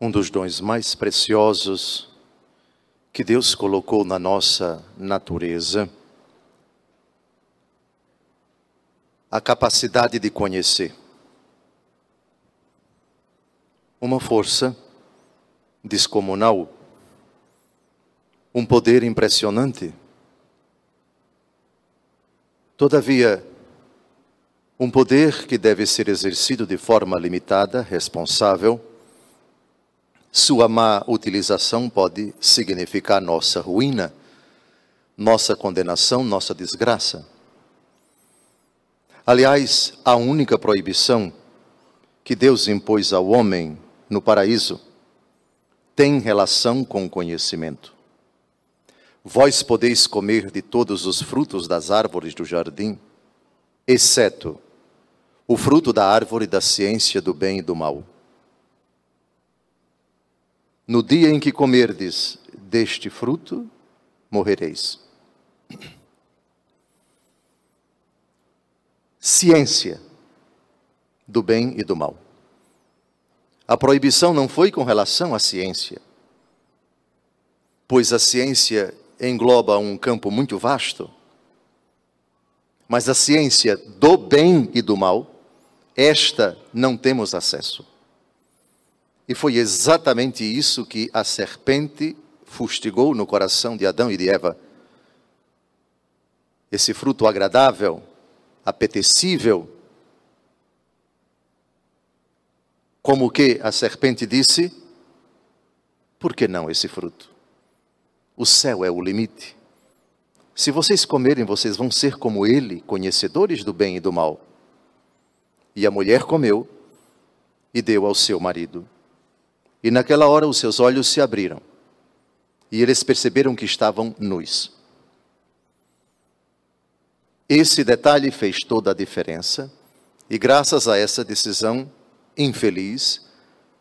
um dos dons mais preciosos que Deus colocou na nossa natureza, a capacidade de conhecer. Uma força descomunal, um poder impressionante. Todavia, um poder que deve ser exercido de forma limitada, responsável. Sua má utilização pode significar nossa ruína, nossa condenação, nossa desgraça. Aliás, a única proibição que Deus impôs ao homem no paraíso tem relação com o conhecimento. Vós podeis comer de todos os frutos das árvores do jardim, exceto o fruto da árvore da ciência do bem e do mal. No dia em que comerdes deste fruto, morrereis. Ciência do bem e do mal. A proibição não foi com relação à ciência, pois a ciência engloba um campo muito vasto, mas a ciência do bem e do mal esta não temos acesso. E foi exatamente isso que a serpente fustigou no coração de Adão e de Eva. Esse fruto agradável, apetecível, como que a serpente disse: por que não esse fruto? O céu é o limite. Se vocês comerem, vocês vão ser como ele, conhecedores do bem e do mal. E a mulher comeu e deu ao seu marido. E naquela hora os seus olhos se abriram. E eles perceberam que estavam nus. Esse detalhe fez toda a diferença. E graças a essa decisão infeliz,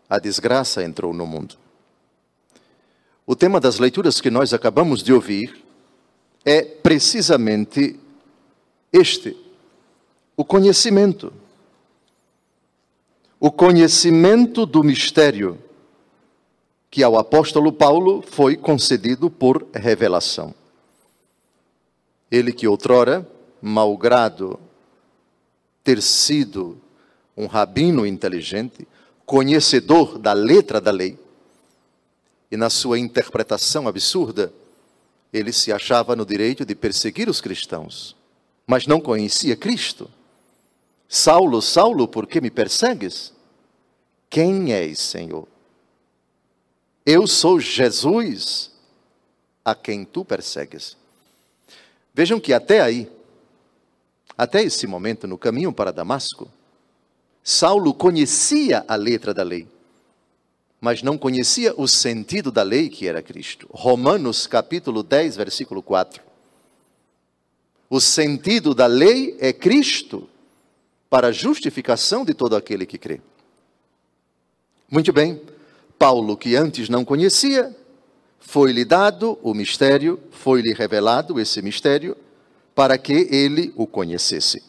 a desgraça entrou no mundo. O tema das leituras que nós acabamos de ouvir é precisamente este: o conhecimento o conhecimento do mistério que ao apóstolo Paulo foi concedido por revelação. Ele que outrora, malgrado ter sido um rabino inteligente, conhecedor da letra da lei, e na sua interpretação absurda, ele se achava no direito de perseguir os cristãos, mas não conhecia Cristo. Saulo, Saulo, por que me persegues? Quem és, Senhor? Eu sou Jesus, a quem tu persegues. Vejam que até aí, até esse momento, no caminho para Damasco, Saulo conhecia a letra da lei, mas não conhecia o sentido da lei que era Cristo. Romanos capítulo 10, versículo 4. O sentido da lei é Cristo para a justificação de todo aquele que crê. Muito bem, Paulo, que antes não conhecia, foi-lhe dado o mistério, foi-lhe revelado esse mistério, para que ele o conhecesse.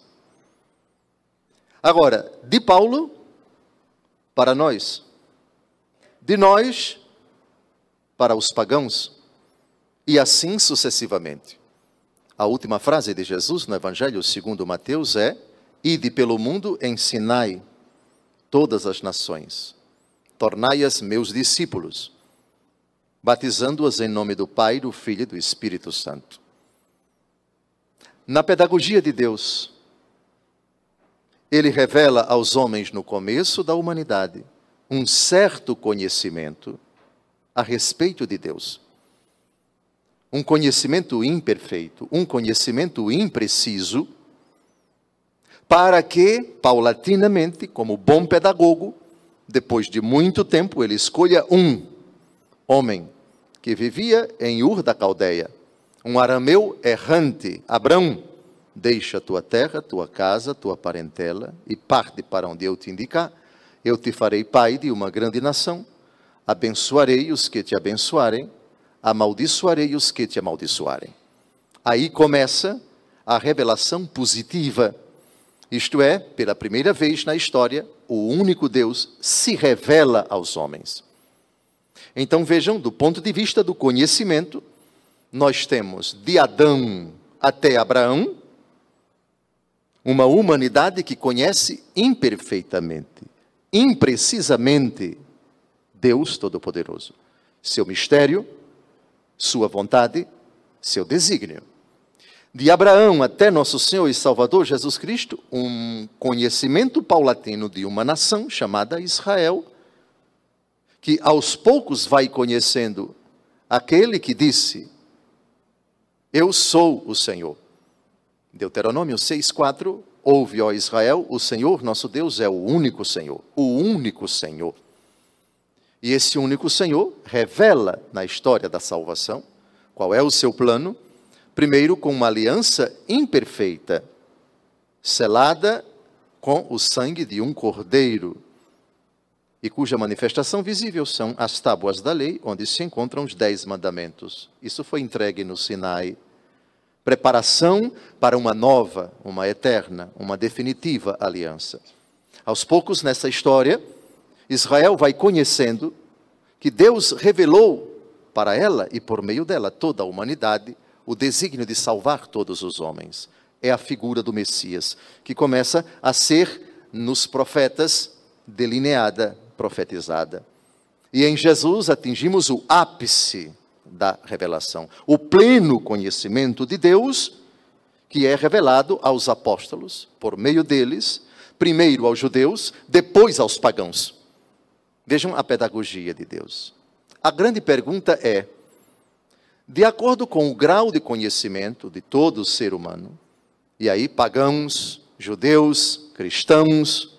Agora, de Paulo para nós, de nós para os pagãos, e assim sucessivamente. A última frase de Jesus no Evangelho segundo Mateus é: Ide pelo mundo, ensinai todas as nações, tornai-as meus discípulos, batizando-as em nome do Pai, do Filho e do Espírito Santo. Na pedagogia de Deus, ele revela aos homens no começo da humanidade um certo conhecimento a respeito de Deus. Um conhecimento imperfeito, um conhecimento impreciso, para que, paulatinamente, como bom pedagogo, depois de muito tempo, ele escolha um homem que vivia em Ur da Caldeia, um arameu errante, Abrão, deixa tua terra, tua casa, tua parentela e parte para onde eu te indicar. Eu te farei pai de uma grande nação, abençoarei os que te abençoarem, amaldiçoarei os que te amaldiçoarem. Aí começa a revelação positiva isto é, pela primeira vez na história, o único Deus se revela aos homens. Então vejam, do ponto de vista do conhecimento, nós temos de Adão até Abraão uma humanidade que conhece imperfeitamente, imprecisamente Deus Todo-Poderoso, seu mistério, sua vontade, seu desígnio. De Abraão até nosso Senhor e Salvador Jesus Cristo, um conhecimento paulatino de uma nação chamada Israel, que aos poucos vai conhecendo aquele que disse: Eu sou o Senhor. Deuteronômio 6,4: Ouve, ó Israel, o Senhor nosso Deus é o único Senhor, o único Senhor. E esse único Senhor revela na história da salvação qual é o seu plano, primeiro com uma aliança imperfeita, selada com o sangue de um cordeiro, e cuja manifestação visível são as tábuas da lei, onde se encontram os dez mandamentos. Isso foi entregue no Sinai. Preparação para uma nova, uma eterna, uma definitiva aliança. Aos poucos, nessa história, Israel vai conhecendo que Deus revelou para ela e por meio dela toda a humanidade o desígnio de salvar todos os homens. É a figura do Messias, que começa a ser nos profetas delineada profetizada. E em Jesus atingimos o ápice da revelação, o pleno conhecimento de Deus, que é revelado aos apóstolos, por meio deles, primeiro aos judeus, depois aos pagãos. Vejam a pedagogia de Deus. A grande pergunta é: de acordo com o grau de conhecimento de todo ser humano, e aí pagãos, judeus, cristãos,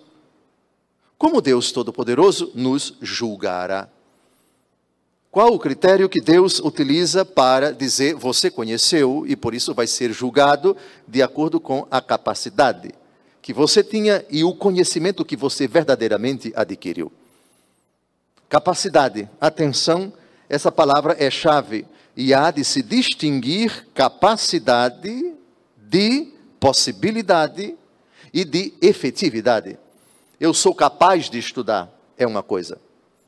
como Deus Todo-Poderoso nos julgará? Qual o critério que Deus utiliza para dizer você conheceu e por isso vai ser julgado de acordo com a capacidade que você tinha e o conhecimento que você verdadeiramente adquiriu? Capacidade, atenção, essa palavra é chave e há de se distinguir capacidade de possibilidade e de efetividade. Eu sou capaz de estudar, é uma coisa.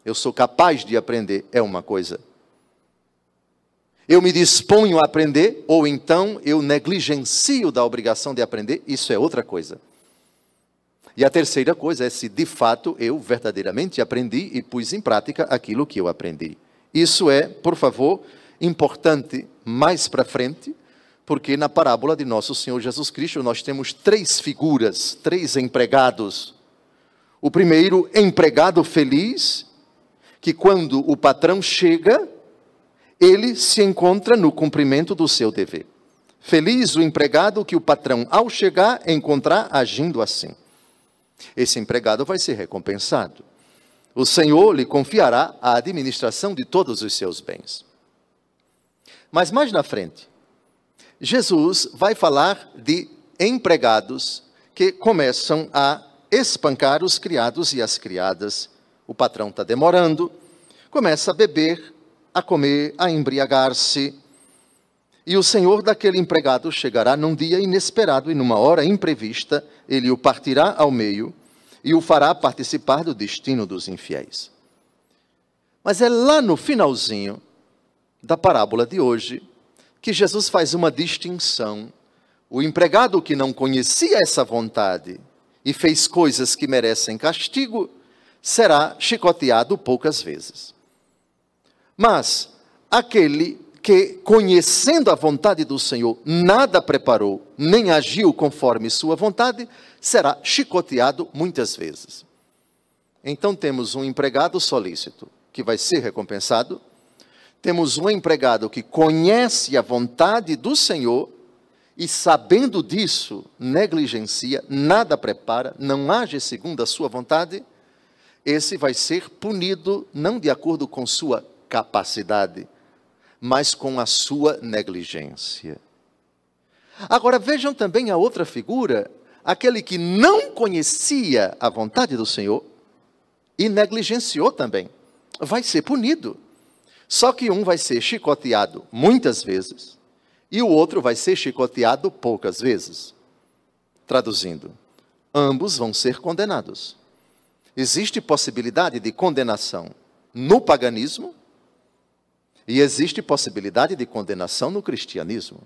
Eu sou capaz de aprender, é uma coisa. Eu me disponho a aprender, ou então eu negligencio da obrigação de aprender, isso é outra coisa. E a terceira coisa é se de fato eu verdadeiramente aprendi e pus em prática aquilo que eu aprendi. Isso é, por favor, importante mais para frente, porque na parábola de nosso Senhor Jesus Cristo nós temos três figuras, três empregados o primeiro, empregado feliz, que quando o patrão chega, ele se encontra no cumprimento do seu dever. Feliz o empregado que o patrão, ao chegar, encontrar agindo assim. Esse empregado vai ser recompensado. O Senhor lhe confiará a administração de todos os seus bens. Mas mais na frente, Jesus vai falar de empregados que começam a espancar os criados e as criadas. O patrão está demorando, começa a beber, a comer, a embriagar-se. E o senhor daquele empregado chegará num dia inesperado e numa hora imprevista, ele o partirá ao meio e o fará participar do destino dos infiéis. Mas é lá no finalzinho da parábola de hoje que Jesus faz uma distinção. O empregado que não conhecia essa vontade e fez coisas que merecem castigo, será chicoteado poucas vezes. Mas aquele que, conhecendo a vontade do Senhor, nada preparou, nem agiu conforme sua vontade, será chicoteado muitas vezes. Então temos um empregado solícito, que vai ser recompensado, temos um empregado que conhece a vontade do Senhor e sabendo disso, negligencia, nada prepara, não age segundo a sua vontade, esse vai ser punido não de acordo com sua capacidade, mas com a sua negligência. Agora vejam também a outra figura, aquele que não conhecia a vontade do Senhor e negligenciou também, vai ser punido. Só que um vai ser chicoteado muitas vezes, e o outro vai ser chicoteado poucas vezes. Traduzindo, ambos vão ser condenados. Existe possibilidade de condenação no paganismo E existe possibilidade de condenação no cristianismo.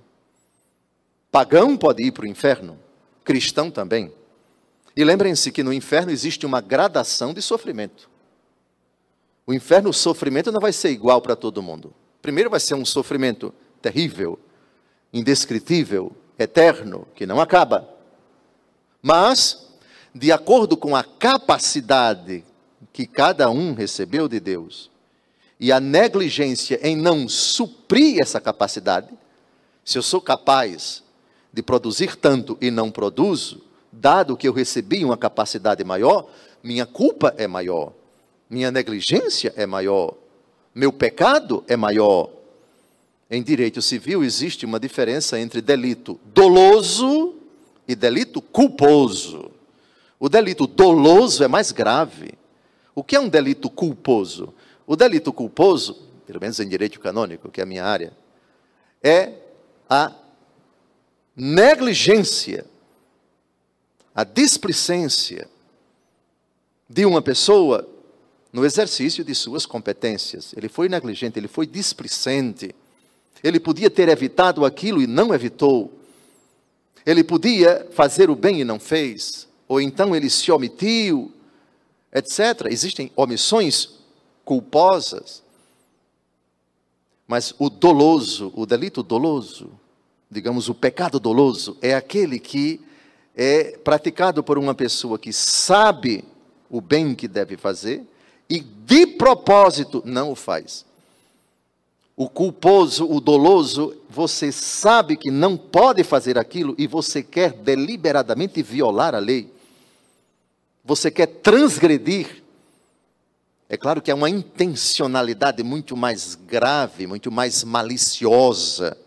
Pagão pode ir para o inferno, cristão também. E lembrem-se que no inferno existe uma gradação de sofrimento. O inferno, o sofrimento não vai ser igual para todo mundo. Primeiro vai ser um sofrimento terrível, indescritível, eterno, que não acaba. Mas, de acordo com a capacidade que cada um recebeu de Deus e a negligência em não suprir essa capacidade, se eu sou capaz de produzir tanto e não produzo, dado que eu recebi uma capacidade maior, minha culpa é maior, minha negligência é maior, meu pecado é maior. Em direito civil existe uma diferença entre delito doloso e delito culposo. O delito doloso é mais grave. O que é um delito culposo? O delito culposo, pelo menos em direito canônico, que é a minha área, é a negligência, a displicência de uma pessoa no exercício de suas competências. Ele foi negligente, ele foi displicente. Ele podia ter evitado aquilo e não evitou. Ele podia fazer o bem e não fez. Ou então ele se omitiu, etc. Existem omissões culposas. Mas o doloso, o delito doloso, digamos, o pecado doloso, é aquele que é praticado por uma pessoa que sabe o bem que deve fazer e de propósito não o faz. O culposo, o doloso, você sabe que não pode fazer aquilo e você quer deliberadamente violar a lei. Você quer transgredir. É claro que é uma intencionalidade muito mais grave, muito mais maliciosa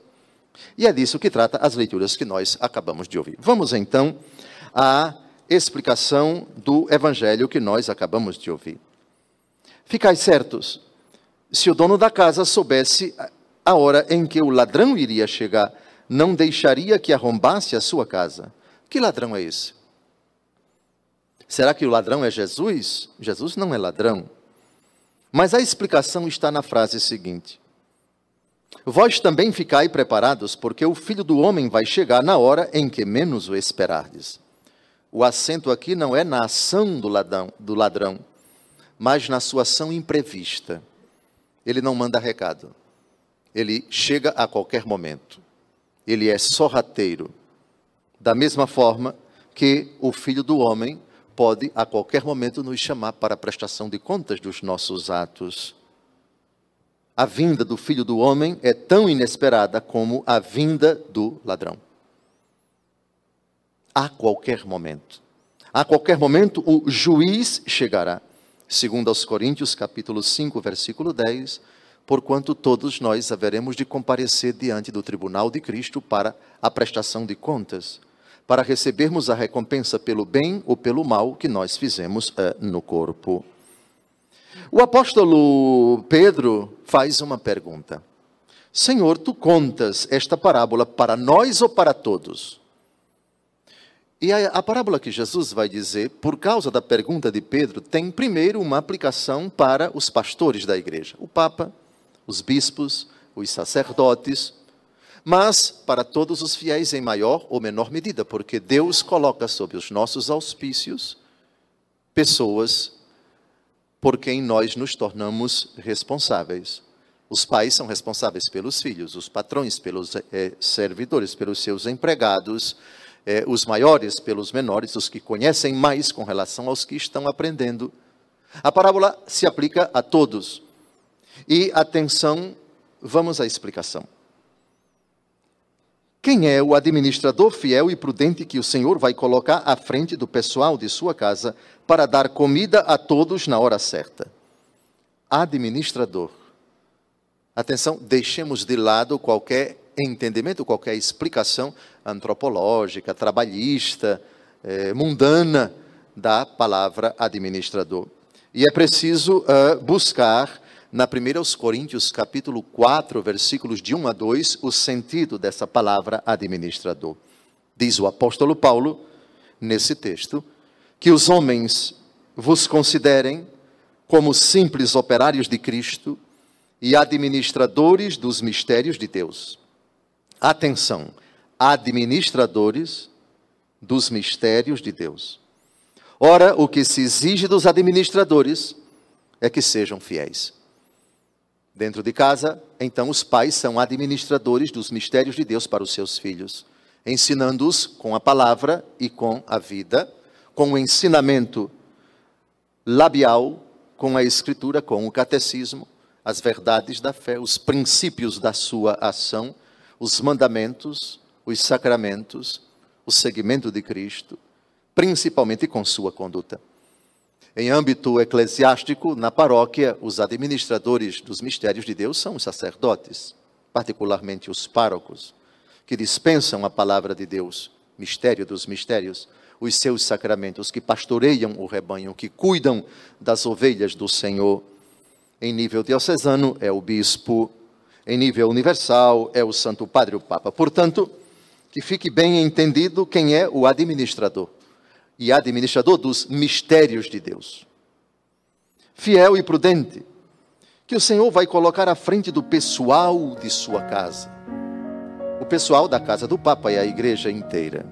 e é disso que trata as leituras que nós acabamos de ouvir. Vamos então à explicação do evangelho que nós acabamos de ouvir. Ficai certos, se o dono da casa soubesse a hora em que o ladrão iria chegar, não deixaria que arrombasse a sua casa. Que ladrão é esse? Será que o ladrão é Jesus? Jesus não é ladrão. Mas a explicação está na frase seguinte: Vós também ficai preparados, porque o filho do homem vai chegar na hora em que menos o esperardes. O acento aqui não é na ação do ladrão, do ladrão, mas na sua ação imprevista. Ele não manda recado. Ele chega a qualquer momento. Ele é sorrateiro. Da mesma forma que o filho do homem pode a qualquer momento nos chamar para a prestação de contas dos nossos atos a vinda do filho do homem é tão inesperada como a vinda do ladrão. A qualquer momento. A qualquer momento o juiz chegará. Segundo aos Coríntios, capítulo 5, versículo 10, porquanto todos nós haveremos de comparecer diante do tribunal de Cristo para a prestação de contas, para recebermos a recompensa pelo bem ou pelo mal que nós fizemos uh, no corpo. O apóstolo Pedro faz uma pergunta: Senhor, tu contas esta parábola para nós ou para todos? E a, a, parábola que Jesus vai dizer, por causa da pergunta de Pedro, tem primeiro uma aplicação para os pastores da igreja, o Papa, os bispos, os sacerdotes, mas para todos os fiéis em maior ou menor medida, porque Deus coloca sob os nossos auspícios pessoas por quem nós nos tornamos responsáveis. Os pais são responsáveis pelos filhos, os patrões pelos é, servidores, pelos seus empregados, é, os maiores pelos menores, os que conhecem mais com relação aos que estão aprendendo. A parábola se aplica a todos. E atenção, vamos à explicação. Quem é o administrador fiel e prudente que o Senhor vai colocar à frente do pessoal de sua casa para dar comida a todos na hora certa? Administrador. Atenção, deixemos de lado qualquer entendimento, qualquer explicação antropológica, trabalhista, eh, mundana da palavra administrador. E é preciso uh, buscar na 1 Coríntios, capítulo 4, versículos de 1 a 2, o sentido dessa palavra administrador. Diz o apóstolo Paulo, nesse texto, que os homens vos considerem como simples operários de Cristo e administradores dos mistérios de Deus. Atenção, administradores dos mistérios de Deus. Ora, o que se exige dos administradores é que sejam fiéis. Dentro de casa, então, os pais são administradores dos mistérios de Deus para os seus filhos, ensinando-os com a palavra e com a vida, com o ensinamento labial, com a escritura, com o catecismo, as verdades da fé, os princípios da sua ação, os mandamentos, os sacramentos, o seguimento de Cristo, principalmente com sua conduta. Em âmbito eclesiástico, na paróquia, os administradores dos mistérios de Deus são os sacerdotes, particularmente os párocos, que dispensam a palavra de Deus, mistério dos mistérios, os seus sacramentos, que pastoreiam o rebanho, que cuidam das ovelhas do Senhor. Em nível diocesano, é o bispo, em nível universal, é o Santo Padre, o Papa. Portanto, que fique bem entendido quem é o administrador e administrador dos mistérios de Deus. Fiel e prudente, que o Senhor vai colocar à frente do pessoal de sua casa. O pessoal da casa do Papa e a igreja inteira.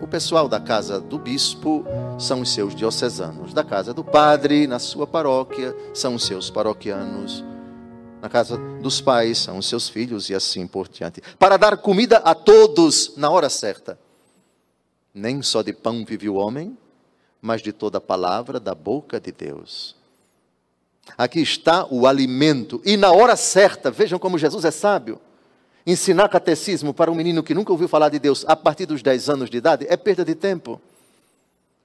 O pessoal da casa do bispo são os seus diocesanos. Da casa do padre, na sua paróquia, são os seus paroquianos na casa dos pais, são os seus filhos e assim por diante. Para dar comida a todos na hora certa. Nem só de pão vive o homem, mas de toda palavra da boca de Deus. Aqui está o alimento, e na hora certa, vejam como Jesus é sábio. Ensinar catecismo para um menino que nunca ouviu falar de Deus a partir dos 10 anos de idade é perda de tempo.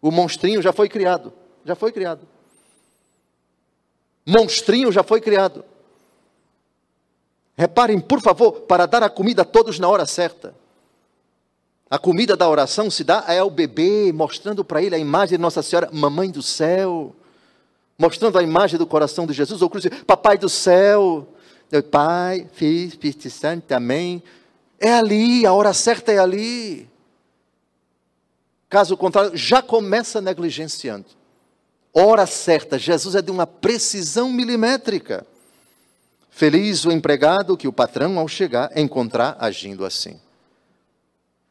O monstrinho já foi criado, já foi criado. Monstrinho já foi criado. Reparem, por favor, para dar a comida a todos na hora certa. A comida da oração se dá ao bebê, mostrando para ele a imagem de Nossa Senhora, Mamãe do Céu, mostrando a imagem do coração de Jesus, ou cruz, Papai do Céu, Pai, Filho, Espírito Santo, Amém. É ali, a hora certa é ali. Caso contrário, já começa negligenciando. Hora certa, Jesus é de uma precisão milimétrica. Feliz o empregado que o patrão, ao chegar, encontrar agindo assim.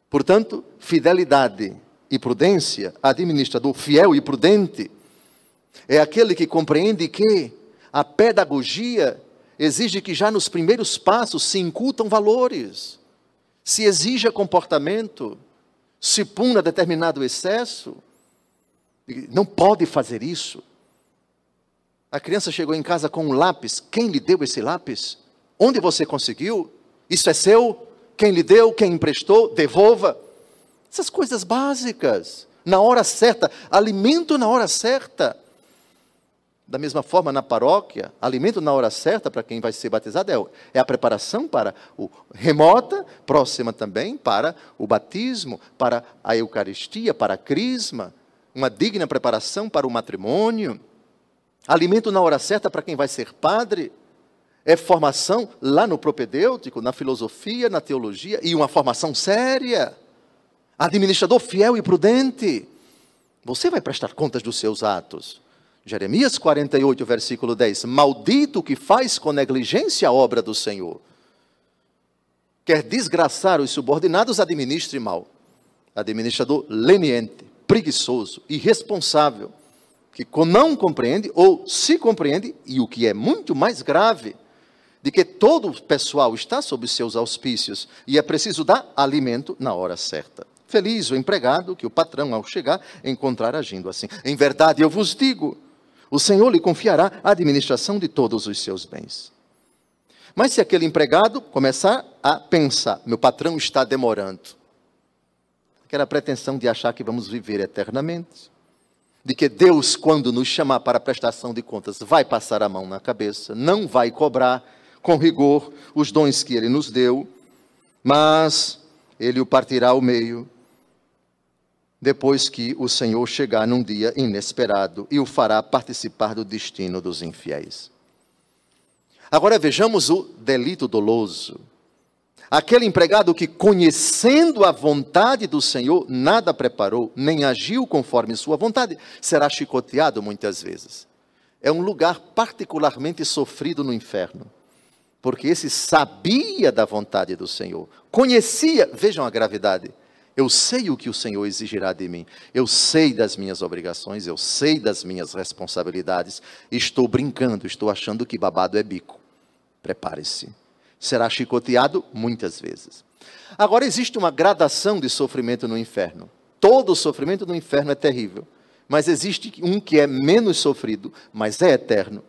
Portanto, fidelidade e prudência, administrador fiel e prudente, é aquele que compreende que a pedagogia exige que já nos primeiros passos se incutam valores, se exija comportamento, se puna determinado excesso. Não pode fazer isso. A criança chegou em casa com um lápis. Quem lhe deu esse lápis? Onde você conseguiu? Isso é seu? Quem lhe deu? Quem emprestou? Devolva. Essas coisas básicas. Na hora certa. Alimento na hora certa. Da mesma forma, na paróquia, alimento na hora certa para quem vai ser batizado é, é a preparação para o remota, próxima também para o batismo, para a Eucaristia, para a crisma, uma digna preparação para o matrimônio. Alimento na hora certa para quem vai ser padre. É formação lá no propedêutico, na filosofia, na teologia, e uma formação séria. Administrador fiel e prudente. Você vai prestar contas dos seus atos. Jeremias 48, versículo 10. Maldito que faz com negligência a obra do Senhor. Quer desgraçar os subordinados, administre mal. Administrador leniente, preguiçoso, irresponsável que não compreende ou se compreende, e o que é muito mais grave, de que todo o pessoal está sob seus auspícios e é preciso dar alimento na hora certa. Feliz o empregado que o patrão, ao chegar, encontrar agindo assim. Em verdade, eu vos digo: o Senhor lhe confiará a administração de todos os seus bens. Mas se aquele empregado começar a pensar, meu patrão está demorando, aquela pretensão de achar que vamos viver eternamente, de que Deus, quando nos chamar para prestação de contas, vai passar a mão na cabeça, não vai cobrar com rigor os dons que Ele nos deu, mas Ele o partirá ao meio, depois que o Senhor chegar num dia inesperado e o fará participar do destino dos infiéis. Agora vejamos o delito doloso. Aquele empregado que, conhecendo a vontade do Senhor, nada preparou, nem agiu conforme sua vontade, será chicoteado muitas vezes. É um lugar particularmente sofrido no inferno. porque esse sabia da vontade do Senhor, conhecia, vejam a gravidade. Eu sei o que o Senhor exigirá de mim. Eu sei das minhas obrigações, eu sei das minhas responsabilidades. Estou brincando, estou achando que babado é bico. Prepare-se. Será chicoteado muitas vezes. Agora existe uma gradação de sofrimento no inferno. Todo sofrimento no inferno é terrível, mas existe um que é menos sofrido, mas é eterno.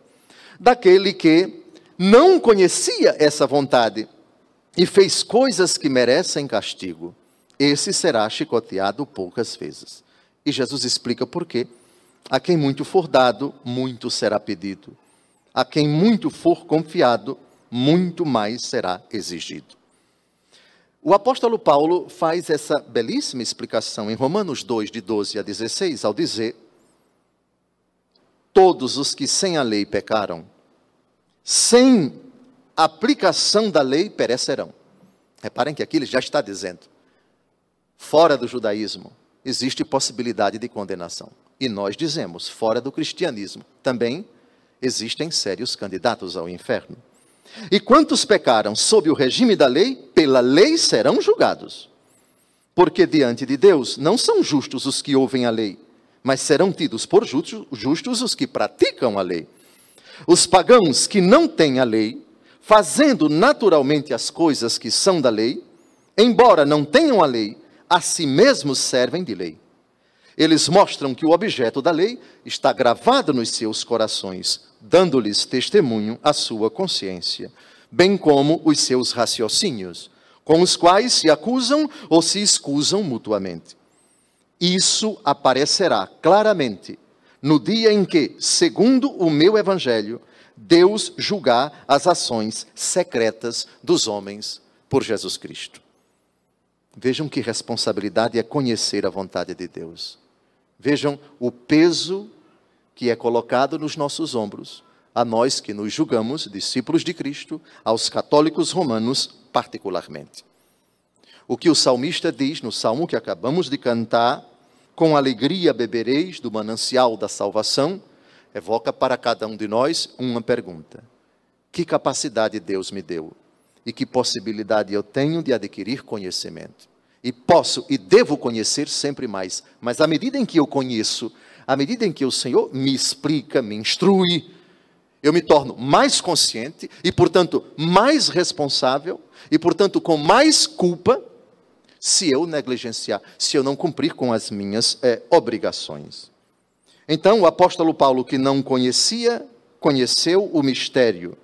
Daquele que não conhecia essa vontade e fez coisas que merecem castigo esse será chicoteado poucas vezes. E Jesus explica por quê. A quem muito for dado, muito será pedido. A quem muito for confiado, muito mais será exigido. O apóstolo Paulo faz essa belíssima explicação em Romanos 2, de 12 a 16, ao dizer: Todos os que sem a lei pecaram, sem aplicação da lei perecerão. Reparem que aqui ele já está dizendo: fora do judaísmo, existe possibilidade de condenação. E nós dizemos, fora do cristianismo, também existem sérios candidatos ao inferno. E quantos pecaram sob o regime da lei, pela lei serão julgados. Porque diante de Deus não são justos os que ouvem a lei, mas serão tidos por justos os que praticam a lei. Os pagãos que não têm a lei, fazendo naturalmente as coisas que são da lei, embora não tenham a lei, a si mesmos servem de lei. Eles mostram que o objeto da lei está gravado nos seus corações, dando-lhes testemunho a sua consciência, bem como os seus raciocínios, com os quais se acusam ou se excusam mutuamente. Isso aparecerá claramente no dia em que, segundo o meu evangelho, Deus julgar as ações secretas dos homens por Jesus Cristo. Vejam que responsabilidade é conhecer a vontade de Deus. Vejam o peso que é colocado nos nossos ombros, a nós que nos julgamos discípulos de Cristo, aos católicos romanos particularmente. O que o salmista diz no salmo que acabamos de cantar, com alegria bebereis do manancial da salvação, evoca para cada um de nós uma pergunta: Que capacidade Deus me deu e que possibilidade eu tenho de adquirir conhecimento. E posso e devo conhecer sempre mais, mas à medida em que eu conheço, à medida em que o Senhor me explica, me instrui, eu me torno mais consciente e, portanto, mais responsável e, portanto, com mais culpa se eu negligenciar, se eu não cumprir com as minhas é, obrigações. Então, o apóstolo Paulo, que não conhecia, conheceu o mistério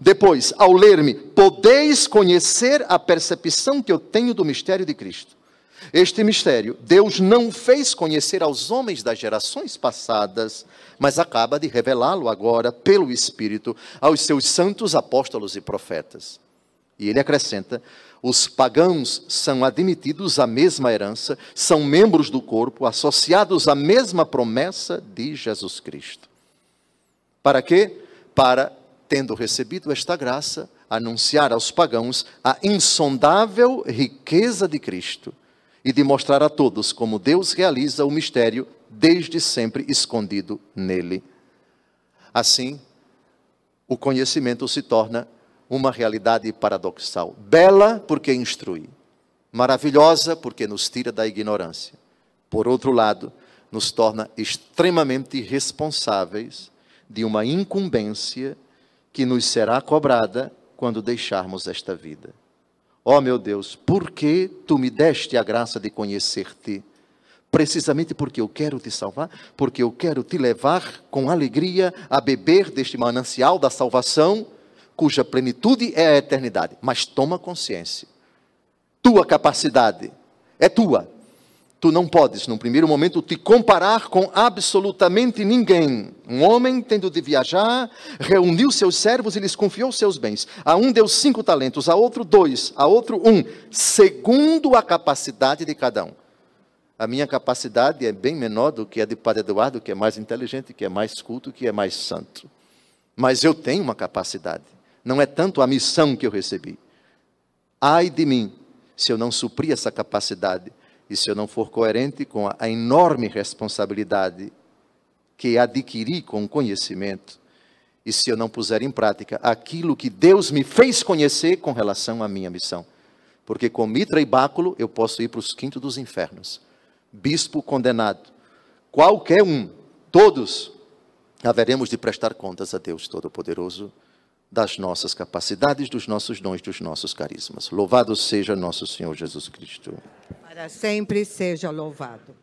depois, ao ler-me, podeis conhecer a percepção que eu tenho do mistério de Cristo. Este mistério, Deus não fez conhecer aos homens das gerações passadas, mas acaba de revelá-lo agora, pelo Espírito, aos seus santos apóstolos e profetas. E ele acrescenta: os pagãos são admitidos à mesma herança, são membros do corpo, associados à mesma promessa de Jesus Cristo. Para quê? Para tendo recebido esta graça, anunciar aos pagãos a insondável riqueza de Cristo e de mostrar a todos como Deus realiza o mistério desde sempre escondido nele. Assim, o conhecimento se torna uma realidade paradoxal. Bela porque instrui, maravilhosa porque nos tira da ignorância. Por outro lado, nos torna extremamente responsáveis de uma incumbência que nos será cobrada quando deixarmos esta vida. Ó oh, meu Deus, por que tu me deste a graça de conhecer-te? Precisamente porque eu quero te salvar, porque eu quero te levar com alegria a beber deste manancial da salvação, cuja plenitude é a eternidade. Mas toma consciência, tua capacidade é tua, Tu não podes, num primeiro momento, te comparar com absolutamente ninguém. Um homem, tendo de viajar, reuniu seus servos e lhes confiou seus bens. A um deu cinco talentos, a outro dois, a outro um, segundo a capacidade de cada um. A minha capacidade é bem menor do que a de Padre Eduardo, que é mais inteligente, que é mais culto, que é mais santo. Mas eu tenho uma capacidade. Não é tanto a missão que eu recebi. Ai de mim, se eu não suprir essa capacidade e se eu não for coerente com a enorme responsabilidade que adquiri com o conhecimento, e se eu não puser em prática aquilo que Deus me fez conhecer com relação à minha missão. Porque com mitra e báculo eu posso ir para os quintos dos infernos. Bispo condenado. Qualquer um, todos, haveremos de prestar contas a Deus Todo-Poderoso das nossas capacidades, dos nossos dons, dos nossos carismas. Louvado seja nosso Senhor Jesus Cristo. Para sempre seja louvado.